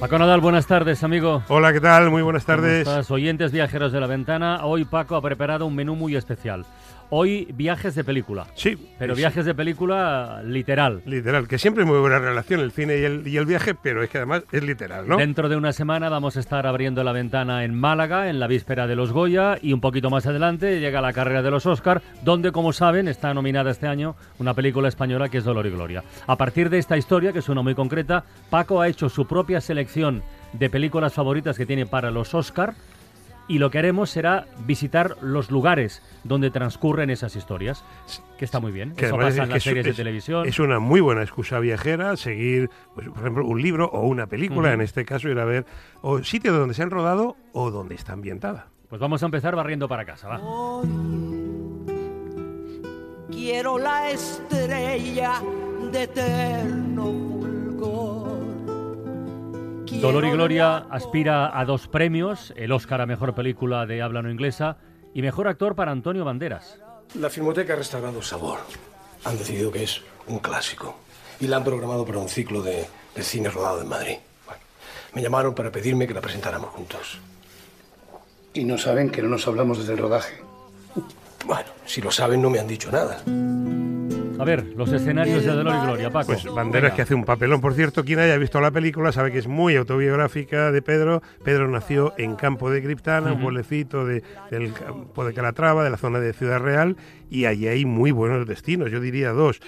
Paco Nadal, buenas tardes, amigo. Hola, ¿qué tal? Muy buenas ¿Cómo tardes. estás? Oyentes viajeros de la ventana. Hoy Paco ha preparado un menú muy especial. Hoy viajes de película. Sí, Pero es- viajes de película literal. Literal, que siempre hay muy buena relación el cine y el, y el viaje, pero es que además es literal, ¿no? Dentro de una semana vamos a estar abriendo la ventana en Málaga, en la víspera de los Goya, y un poquito más adelante llega la carrera de los Oscar, donde, como saben, está nominada este año una película española que es Dolor y Gloria. A partir de esta historia, que es una muy concreta, Paco ha hecho su propia selección de películas favoritas que tiene para los Oscar, y lo que haremos será visitar los lugares donde transcurren esas historias, que está muy bien. Que Eso pasa es en las es- series de es- televisión. Es una muy buena excusa viajera seguir, pues, por ejemplo, un libro o una película, en este caso ir a ver o sitios donde se han rodado o donde está ambientada. Pues vamos a empezar barriendo para casa, va. Quiero la estrella de eterno Dolor y Gloria aspira a dos premios, el Oscar a Mejor Película de Habla No Inglesa y Mejor Actor para Antonio Banderas. La Filmoteca ha restaurado Sabor. Han decidido que es un clásico. Y la han programado para un ciclo de, de cine rodado en Madrid. Bueno, me llamaron para pedirme que la presentáramos juntos. Y no saben que no nos hablamos desde el rodaje. Bueno, si lo saben no me han dicho nada. A ver, los escenarios de Dolor y Gloria, Paco. Pues Banderas que hace un papelón. Por cierto, quien haya visto la película sabe que es muy autobiográfica de Pedro. Pedro nació en Campo de Criptana, un pueblecito de, del campo de Calatrava, de la zona de Ciudad Real, y allí hay muy buenos destinos, yo diría dos.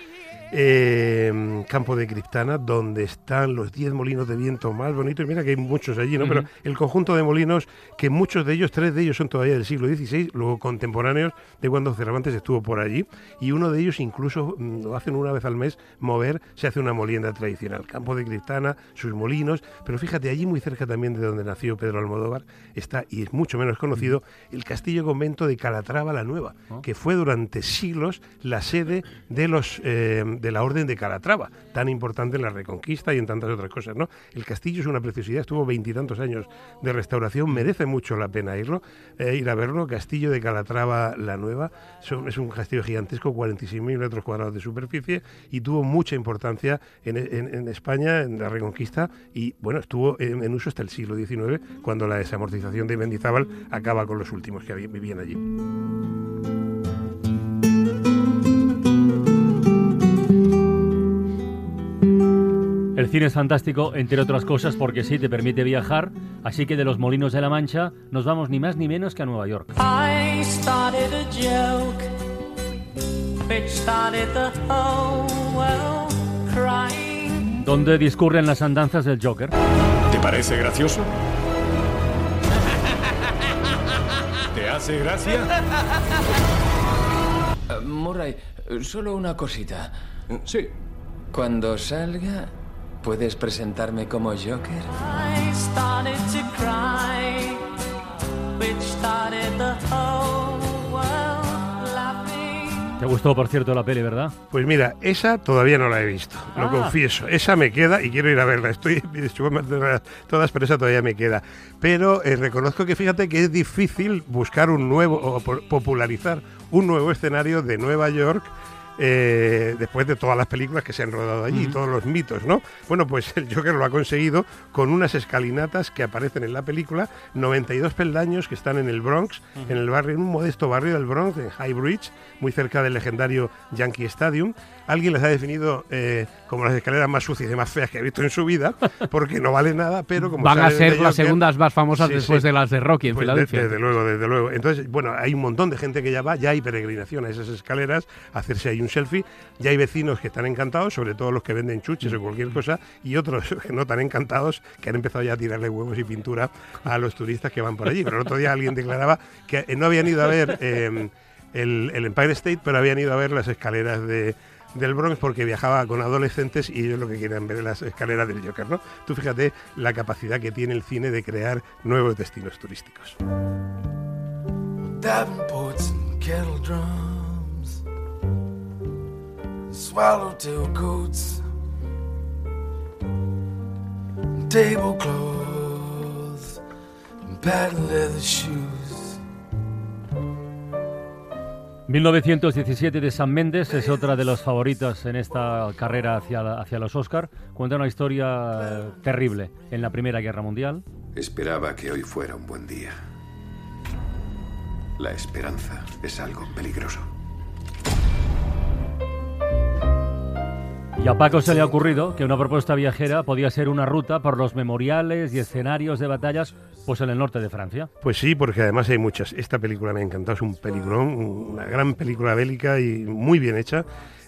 Eh, Campo de Criptana, donde están los 10 molinos de viento más bonitos. Mira que hay muchos allí, ¿no? Pero el conjunto de molinos, que muchos de ellos, tres de ellos son todavía del siglo XVI, luego contemporáneos de cuando Cervantes estuvo por allí, y uno de ellos incluso mm, lo hacen una vez al mes mover, se hace una molienda tradicional. Campo de Criptana, sus molinos, pero fíjate, allí muy cerca también de donde nació Pedro Almodóvar, está, y es mucho menos conocido, el castillo convento de Calatrava la Nueva, que fue durante siglos la sede de los eh, de la Orden de Calatrava, tan importante en la Reconquista y en tantas otras cosas, ¿no? El castillo es una preciosidad, estuvo veintitantos años de restauración, merece mucho la pena irlo, eh, ir a verlo. Castillo de Calatrava la Nueva, es un castillo gigantesco, 46.000 metros cuadrados de superficie y tuvo mucha importancia en, en- España, en la Reconquista y bueno, estuvo en, en uso hasta el siglo XIX, cuando la desamortización de Mendizábal acaba con los últimos que vivían allí. El cine es fantástico, entre otras cosas, porque sí te permite viajar, así que de los Molinos de la Mancha nos vamos ni más ni menos que a Nueva York. I started a joke which started the whole world crying. donde discurren las andanzas del Joker. ¿Te parece gracioso? ¿Te hace gracia? Murray, solo una cosita. Sí. Cuando salga, ¿puedes presentarme como Joker? ¿Te gustó, por cierto, la peli, verdad? Pues mira, esa todavía no la he visto, lo Ah. confieso. Esa me queda y quiero ir a verla. Estoy todas, pero esa todavía me queda. Pero eh, reconozco que fíjate que es difícil buscar un nuevo o popularizar un nuevo escenario de Nueva York. Eh, después de todas las películas que se han rodado allí, todos los mitos, ¿no? Bueno, pues el Joker lo ha conseguido con unas escalinatas que aparecen en la película, 92 peldaños que están en el Bronx, en el barrio, en un modesto barrio del Bronx, en High Bridge, muy cerca del legendario Yankee Stadium. Alguien les ha definido eh, como las escaleras más sucias y más feas que ha visto en su vida, porque no vale nada, pero como Van a ser las Joker- segundas más famosas Sí, después sí. de las de Rocky en Pues de- Filadelfia. desde luego, desde luego. Entonces, bueno, hay un montón de gente que ya va, ya hay peregrinación a esas escaleras, a hacerse ahí un selfie, ya hay vecinos que están encantados, sobre todo los que venden chuches o cualquier cosa, y otros que no tan encantados, que han empezado ya a tirarle huevos y pintura a los turistas que van por allí. Pero el otro día alguien declaraba que no habían ido a ver eh, el, el Empire State, pero habían ido a ver las escaleras de del Bronx porque viajaba con adolescentes y ellos lo que querían ver las escaleras del Joker, ¿no? Tú fíjate la capacidad que tiene el cine de crear nuevos destinos turísticos. And kettle swallowtail coats, tablecloths, and patent leather shoes. 1917 de San Méndez es otra de los favoritos en esta carrera hacia, hacia los Oscar. Cuenta una historia terrible en la Primera Guerra Mundial. Esperaba que hoy fuera un buen día. La esperanza es algo peligroso. Y a Paco se le ha ocurrido que una propuesta viajera podía ser una ruta por los memoriales y escenarios de batallas pues en el norte de Francia. Pues sí, porque además hay muchas. Esta película me ha encantado, es un peliculón, una gran película bélica y muy bien hecha.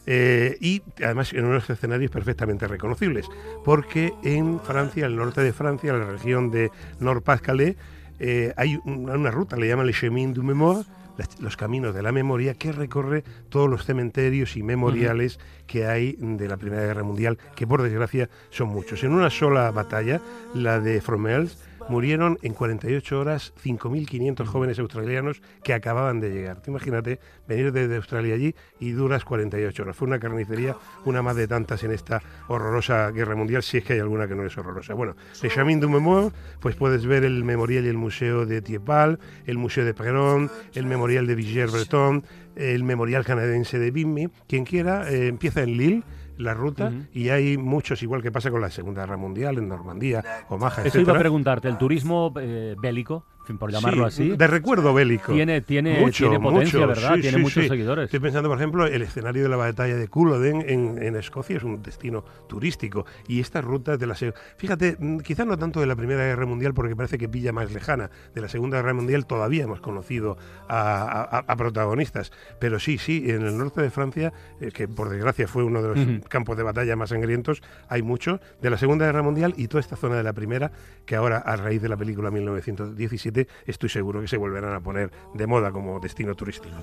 eh, y además en unos escenarios perfectamente reconocibles, porque en Francia, el norte de Francia, la región de Nord-Pas-Calais, eh, hay una, ruta, le llaman le Chemin du Mémoire, las- los caminos de la memoria, que recorre todos los cementerios y memoriales que hay de la Primera Guerra Mundial, que por desgracia son muchos. En una sola batalla, la de Fromelles, murieron en 48 horas 5.500 jóvenes australianos que acababan de llegar. Tú imagínate venir desde Australia allí y duras 48 horas. Fue una carnicería, una más de tantas en esta horrorosa guerra mundial, si es que hay alguna que no es horrorosa. Bueno, de Chemin du Mémoire, pues puedes ver el memorial y el museo de Thiepval, el museo de Perron, el memorial de Villers-Breton, el memorial canadiense de Bimini. Quien quiera, eh, empieza en Lille la ruta y hay muchos, igual que pasa con la Segunda Guerra Mundial en Normandía, Omaha, Eso iba a preguntarte, el turismo eh, bélico, por llamarlo Sí, así, de recuerdo bélico. tiene, tiene, Mucho, tiene potencia, mucho, ¿verdad? sí, tiene sí, muchos seguidores. Estoy pensando, por ejemplo, el escenario de la batalla de Culloden en, en Escocia es un destino turístico. Y estas rutas de la... Fíjate, mm, quizás no tanto de la Primera Guerra Mundial, porque parece que pilla más lejana. De la Segunda Guerra Mundial todavía hemos conocido a, a- a protagonistas. Pero sí, sí, en el norte de Francia, eh, que por desgracia fue uno de los campos de batalla más sangrientos, hay mucho. De la Segunda Guerra Mundial y toda esta zona de la Primera, que ahora, a raíz de la película 1917, estoy seguro que se volverán a poner de moda como destino turístico.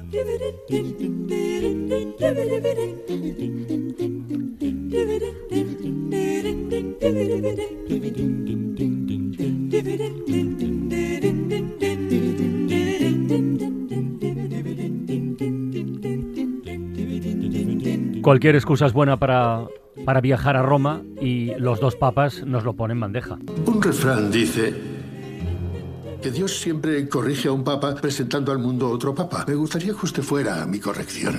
Cualquier excusa es buena para, para viajar a Roma y los dos papas nos lo ponen en bandeja. Un refrán dice que Dios siempre corrige a un papa presentando al mundo otro papa. Me gustaría que usted fuera mi corrección.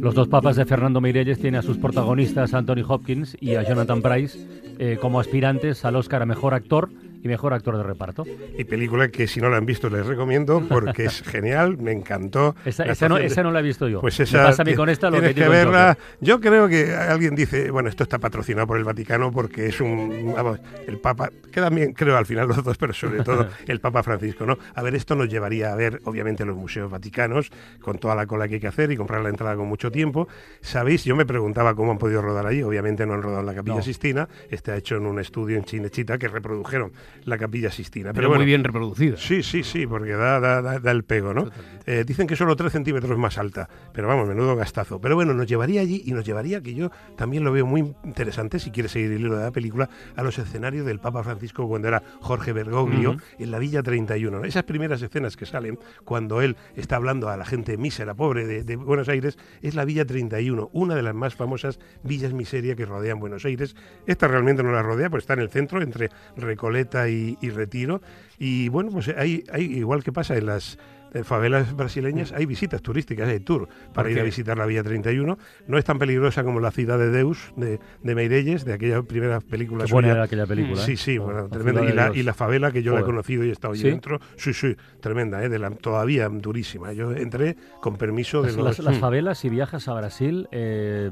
Los dos papas de Fernando Meirelles tienen a sus protagonistas Anthony Hopkins y a Jonathan Price eh, como aspirantes al Oscar a Mejor Actor y Mejor Actor de Reparto. Y película que si no la han visto les recomiendo porque es genial, me encantó. Esa, esa no, de- esa no la he visto yo. Pues Me esa pasa a mí ti- con esta lo que que, verla. Yo creo que alguien dice, bueno, esto está patrocinado por el Vaticano porque es un, vamos, el Papa, quedan bien, creo al final los dos, pero sobre todo el Papa Francisco, ¿no? A ver, esto nos llevaría a ver, obviamente, los museos vaticanos con toda la cola que hay que hacer y comprar la entrada con mucho tiempo. Sabéis, yo me preguntaba cómo han podido rodar allí. Obviamente no han rodado en la Capilla No. Sistina. Está hecho en un estudio en Chinechita que reprodujeron la Capilla Sistina. Pero, Pero bueno, muy bien reproducida. Sí, sí, sí, porque da, da, da- el pego, ¿no? Eh, dicen que solo 3 centímetros más alta, pero vamos, menudo gastazo. Pero bueno, nos llevaría allí y nos llevaría, que yo también lo veo muy interesante, si quieres seguir el hilo de la película, a los escenarios del Papa Francisco cuando era Jorge Bergoglio en la Villa 31. ¿no? Esas primeras escenas que salen cuando él está hablando a la gente mísera, pobre de, de Buenos Aires, es la Villa 31, una de las más famosas villas miseria que rodean Buenos Aires. Esta realmente no la rodea, pues está en el centro, entre Recoleta y, Retiro. Y bueno, pues hay igual que pasa en las eh, favelas brasileñas, hay visitas turísticas, hay tour para ir a visitar la Villa 31. No es tan peligrosa como la ciudad de Deus, de, de Meirelles, de aquella primera película Qué buena era aquella película, Sí, ¿eh? sí, bueno, tremenda. Y la, y la favela que yo la he conocido y he estado allí ¿Sí? dentro, sí, sí, tremenda, ¿eh? de la, todavía durísima. Yo entré con permiso de Las, los... las- las Mm. favelas, si viajas a Brasil, eh,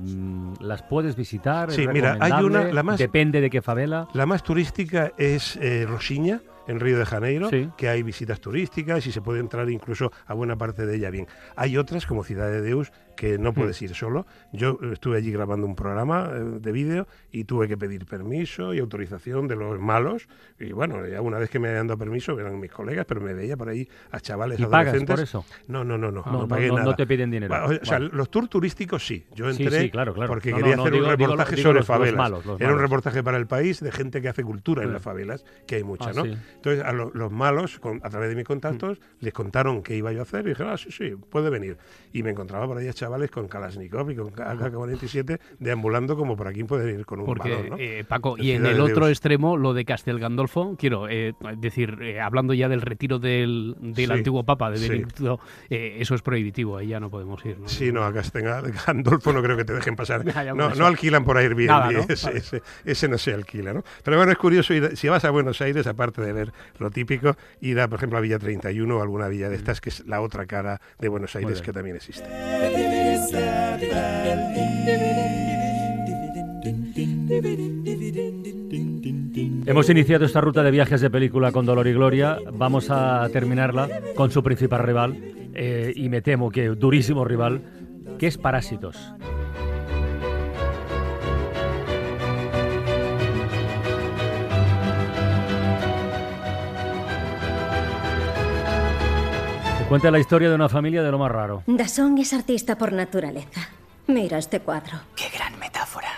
las puedes visitar. Sí, mira, hay una, la más, Depende de qué favela. la más turística es eh, Rosiña, en Río de Janeiro, Sí. que hay visitas turísticas y se puede entrar incluso a buena parte de ella bien. Hay otras, como Ciudad de Deus, que no puedes ir solo. Yo eh, estuve allí grabando un programa eh, de vídeo y tuve que pedir permiso y autorización de los malos. Y bueno, ya una vez que me habían dado permiso, eran mis colegas, pero me veía por ahí a chavales ¿Y pagas adolescentes. por eso? No, no, no, no, Ah, no, no, pagué no- no nada. te piden dinero. O sea, Vale. los tours turísticos sí. Yo Sí, entré sí, claro, claro. porque No, quería no, hacer digo- un digo- reportaje digo sobre los- los favelas. malos, los Era un reportaje para el país de gente que hace cultura en Sí. las favelas, que hay muchas, Ah, ¿no? sí. Entonces, a lo- los malos, con- a través de mis contactos, les contaron qué iba yo a hacer y dijeron, ah, sí, sí, puede venir. Y me encontraba por ahí a chavales con Kalashnikov y con AK-47 deambulando como por aquí pueden ir con un Porque, balón, ¿no? eh, Paco, y en el otro Dios. extremo, lo de Castel Gandolfo, quiero eh, decir, eh, hablando ya del retiro del, del Sí, antiguo Papa, de sí. Benedicto, eh, eso es prohibitivo, ahí ya no podemos ir. ¿no? Sí, no, acá tenga Gandolfo no creo que te dejen pasar. No, alquilan por Airbnb, Nada, ¿no? ese, Vale. ese- ese no se alquila, ¿no? Pero bueno, es curioso ir, si vas a Buenos Aires, aparte de ver lo típico, ir a, por ejemplo, a Villa 31 o alguna villa de estas, que es la otra cara de Buenos Aires que también existe. Hemos iniciado esta ruta de viajes de película con Dolor y Gloria. Vamos a terminarla con su principal rival, eh, y me temo que durísimo rival, que es Parásitos. Cuenta la historia de una familia de lo más raro. Dasson es artista por naturaleza. Mira este cuadro. Qué gran metáfora.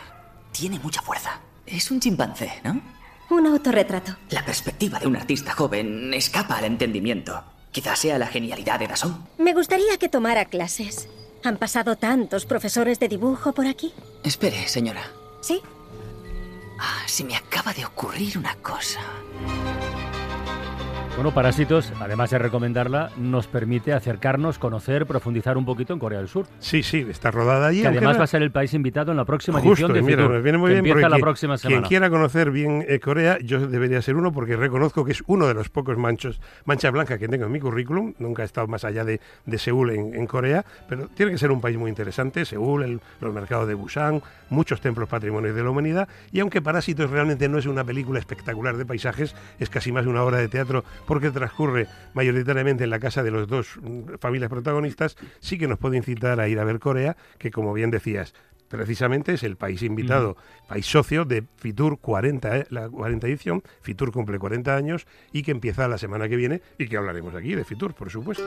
Tiene mucha fuerza. Es un chimpancé, ¿no? Un autorretrato. La perspectiva de un artista joven escapa al entendimiento. Quizás sea la genialidad de Dasson. Me gustaría que tomara clases. Han pasado tantos profesores de dibujo por aquí. Espere, señora. ¿Sí? Ah, se me acaba de ocurrir una cosa. Bueno, Parásitos, además de recomendarla, nos permite acercarnos, conocer, profundizar un poquito en Corea del Sur. Sí, sí, está rodada allí. Que además no- va a ser el país invitado en la próxima Justo, edición de mira, Fitur, viene muy que bien empieza la quien- próxima quien semana. quiera conocer bien eh, Corea, yo debería ser uno porque reconozco que es uno de los pocos manchos, mancha blanca que tengo en mi currículum. Nunca he estado más allá de, de Seúl en, en Corea, pero tiene que ser un país muy interesante. Seúl, el- los mercados de Busan, muchos templos patrimonios de la humanidad. Y aunque Parásitos realmente no es una película espectacular de paisajes, es casi más una obra de teatro porque transcurre mayoritariamente en la casa de los dos mm, familias protagonistas, sí que nos puede incitar a ir a ver Corea, que como bien decías, precisamente es el país invitado, país socio de Fitur 40, eh, la 40 edición. Fitur cumple 40 años y que empieza la semana que viene y que hablaremos aquí de Fitur, por supuesto.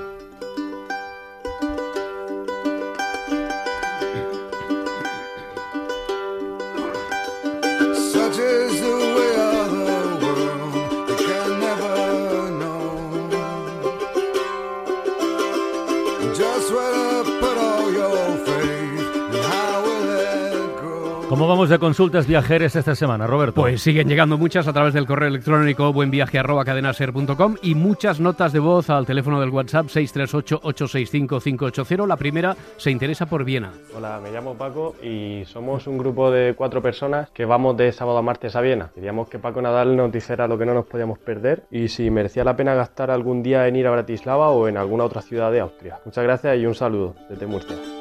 ¿Cómo vamos de consultas viajeras esta semana, Roberto? Pues siguen llegando muchas a través del correo electrónico buenviaje.cadenaser.com y muchas notas de voz al teléfono del WhatsApp 638-865-580. La primera se interesa por Viena. Hola, me llamo Paco y somos un grupo de cuatro personas que vamos de sábado a martes a Viena. Queríamos que Paco Nadal nos dijera lo que no nos podíamos perder y si merecía la pena gastar algún día en ir a Bratislava o en alguna otra ciudad de Austria. Muchas gracias y un saludo desde Murcia.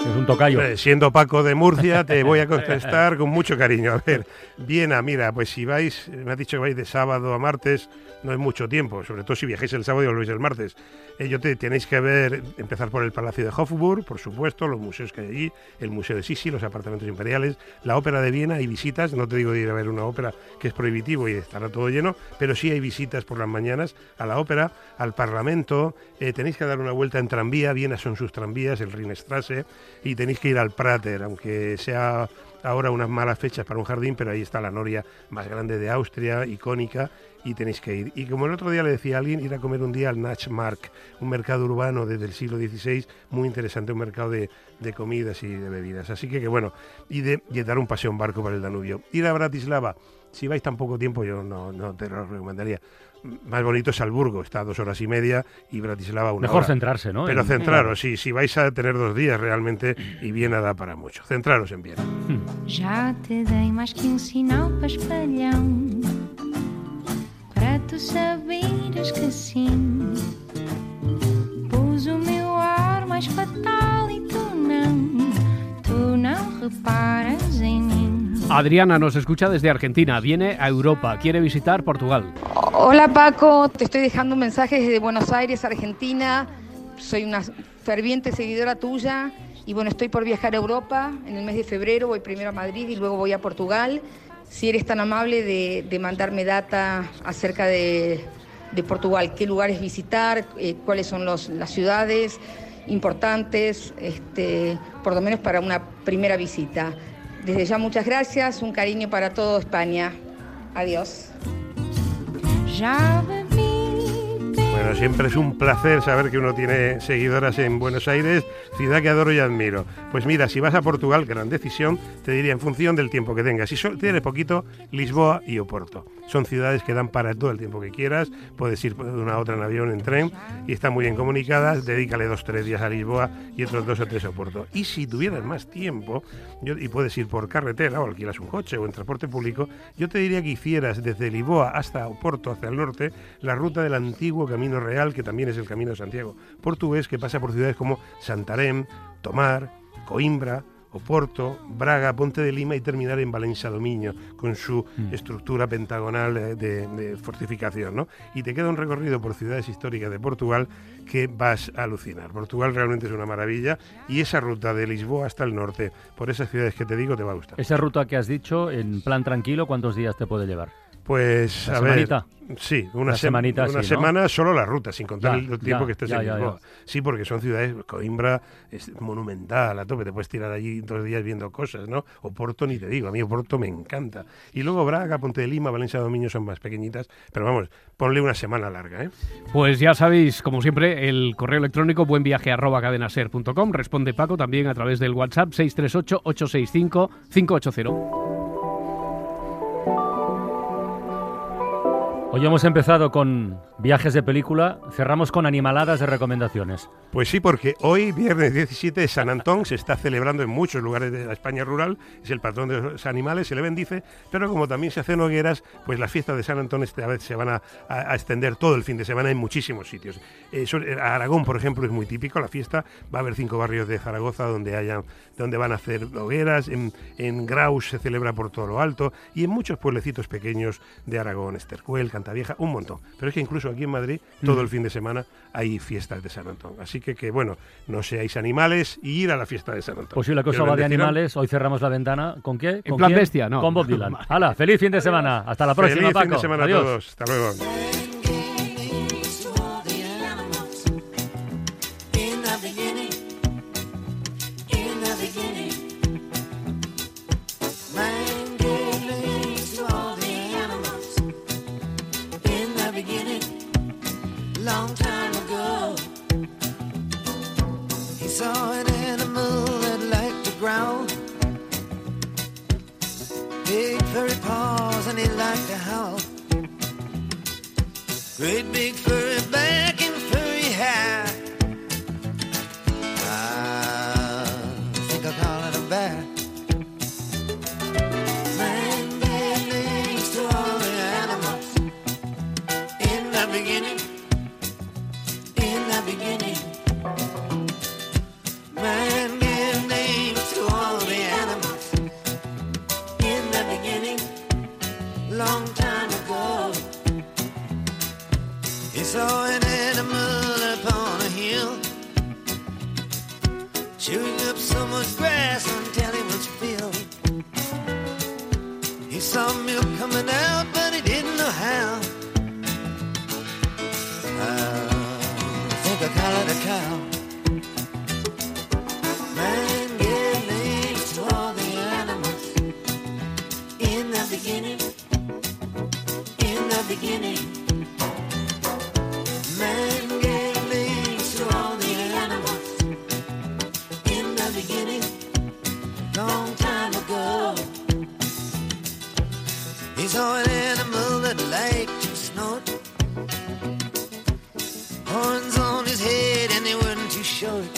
Es un tocayo. Siendo Paco de Murcia, te voy a contestar con mucho cariño. A ver, Viena, mira, pues si vais, me has dicho que vais de sábado a martes, no es mucho tiempo, sobre todo si viajáis el sábado y volvéis el martes. Ello te tenéis que ver, empezar por el Palacio de Hofburg, por supuesto, los museos que hay allí, el Museo de Sisi, los apartamentos imperiales, la Ópera de Viena y visitas, no te digo de ir a ver una ópera que es prohibitivo y estará todo lleno, pero sí hay visitas por las mañanas a la ópera, al Parlamento, eh, tenéis que dar una vuelta en tranvía, Viena son sus tranvías, el Rinnestrasse, y tenéis que ir al Prater, aunque sea ahora unas malas fechas para un jardín, pero ahí está la noria más grande de Austria, icónica, y tenéis que ir. Y como el otro día le decía a alguien, ir a comer un día al Nachmark, un mercado urbano desde el siglo XVI, muy interesante, un mercado de, de comidas y de bebidas. Así que, que bueno, y de, y dar un paseo en barco por el Danubio. Ir a Bratislava, si vais tan poco tiempo, yo no, no te lo recomendaría. Más bonito es Salburgo, está a dos horas y media, y Bratislava una Mejor hora. centrarse, ¿no? Pero En- centraros, sí, si vais a tener dos días realmente, y Viena da para mucho. Centraros en Viena. Já te dei mais que um sinal paspalhão Para tu saberes que sim Pus o meu ar mais fatal e tu não Tu não reparas em mim Adriana nos escucha desde Argentina, viene a Europa, quiere visitar Portugal. Hola Paco, te estoy dejando un mensaje desde Buenos Aires, Argentina. Soy una ferviente seguidora tuya Y bueno, estoy por viajar a Europa en el mes de febrero, voy primero a Madrid y luego voy a Portugal. Si eres tan amable de, mandarme data acerca de, de Portugal, qué lugares visitar, eh, cuáles son los- las ciudades importantes, este, por lo menos para una primera visita. Desde ya muchas gracias, un cariño para toda España. Adiós. Bueno, siempre es un placer saber que uno tiene seguidoras en Buenos Aires, ciudad que adoro y admiro. Pues mira, si vas a Portugal, gran decisión, te diría en función del tiempo que tengas. Si solo tienes poquito, Lisboa y Oporto. Son ciudades que dan para todo el tiempo que quieras, puedes ir de una a otra en avión, en tren, y están muy bien comunicadas, dedícale dos o tres días a Lisboa y otros dos o tres a Oporto. Y si tuvieras más tiempo, y puedes ir por carretera o alquilas un coche o en transporte público, yo te diría que hicieras desde Lisboa hasta Oporto, hacia el norte, la ruta del antiguo Camino Real, que también es el Camino de Santiago portugués, que pasa por ciudades como Santarém, Tomar, Coimbra, Oporto, Braga, Ponte de Lima y terminar en Valencia Dominio, con su estructura pentagonal de, de fortificación. ¿no? Y te queda un recorrido por ciudades históricas de Portugal que vas a alucinar. Portugal realmente es una maravilla y esa ruta de Lisboa hasta el norte, por esas ciudades que te digo, te va a gustar. Esa ruta que has dicho, en plan tranquilo, ¿cuántos días te puede llevar? Pues ¿La a ver, sí, una, sem- semanita una sí, ¿no? semana solo la ruta, sin contar Ya, el tiempo ya, que estés ya, en Lisboa. ya. Sí, porque son ciudades, Coimbra es monumental a tope, te puedes tirar allí dos días viendo cosas, ¿no? Oporto ni te digo, a mí Oporto me encanta. Y luego Braga, Ponte de Lima, Valencia Dominio son más pequeñitas, pero vamos, ponle una semana larga, ¿eh? Pues ya sabéis, como siempre, el correo electrónico buenviaje@cadenaser.com. Responde Paco también a través del WhatsApp 638-865-580. Hoy hemos empezado con viajes de película, cerramos con animaladas de recomendaciones. Pues sí, porque hoy, viernes 17 de San Antón, se está celebrando en muchos lugares de la España rural, es el patrón de los animales, se le bendice, pero como también se hacen hogueras, pues las fiestas de San Antón esta vez se van a, extender todo el fin de semana en muchísimos sitios. Eh, eh, Aragón, por ejemplo, es muy típico, la fiesta, va a haber cinco barrios de Zaragoza donde, haya, donde van a hacer hogueras, en, en Graus se celebra por todo lo alto, y en muchos pueblecitos pequeños de Aragón, Estercuel, Cantavieja, un montón. Pero es que incluso aquí en Madrid, todo el fin de semana hay fiestas de San Antón. Así que, que bueno, no seáis animales y ir a la fiesta de San Antón. Pues si la cosa Que os va de animales, hoy cerramos la ventana. ¿Con qué? ¿Con plan quién? bestia, no. Con Bob Dylan. Hala, feliz fin de semana. Hasta la próxima, Feliz Paco. fin de semana Adiós. a todos. Hasta luego. Beginning, in the beginning. In the beginning. Man gave to all the animals in the beginning, long time ago. He saw an animal that liked to snort, horns on his head and they weren't too short.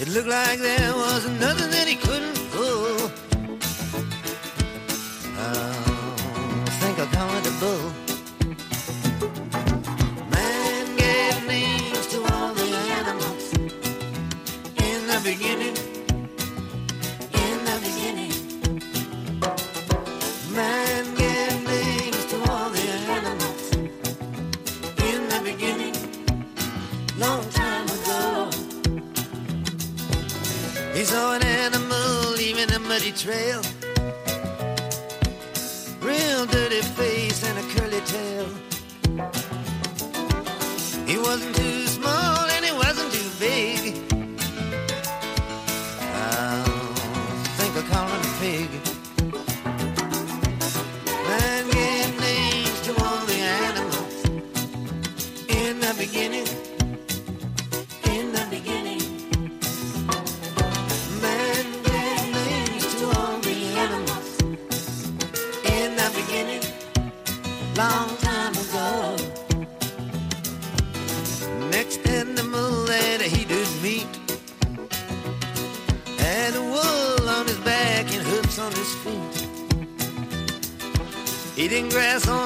It looked like there was nothing that he couldn't beginning. In the beginning, man gave names to all the animals in the beginning, long time ago. He saw an animal leaving a muddy trail. The beginning. In the beginning. Man gave to all the animals in the beginning. Long time ago. Next animal that he did meet had wool on his back and hooves on his feet. Eating grass on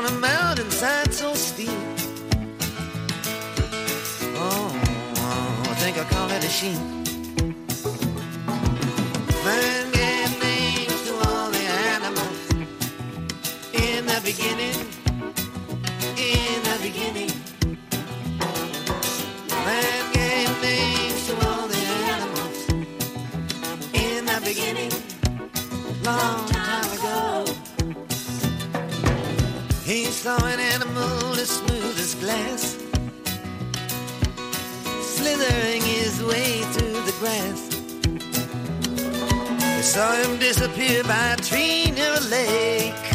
I saw him disappear by a tree near a lake.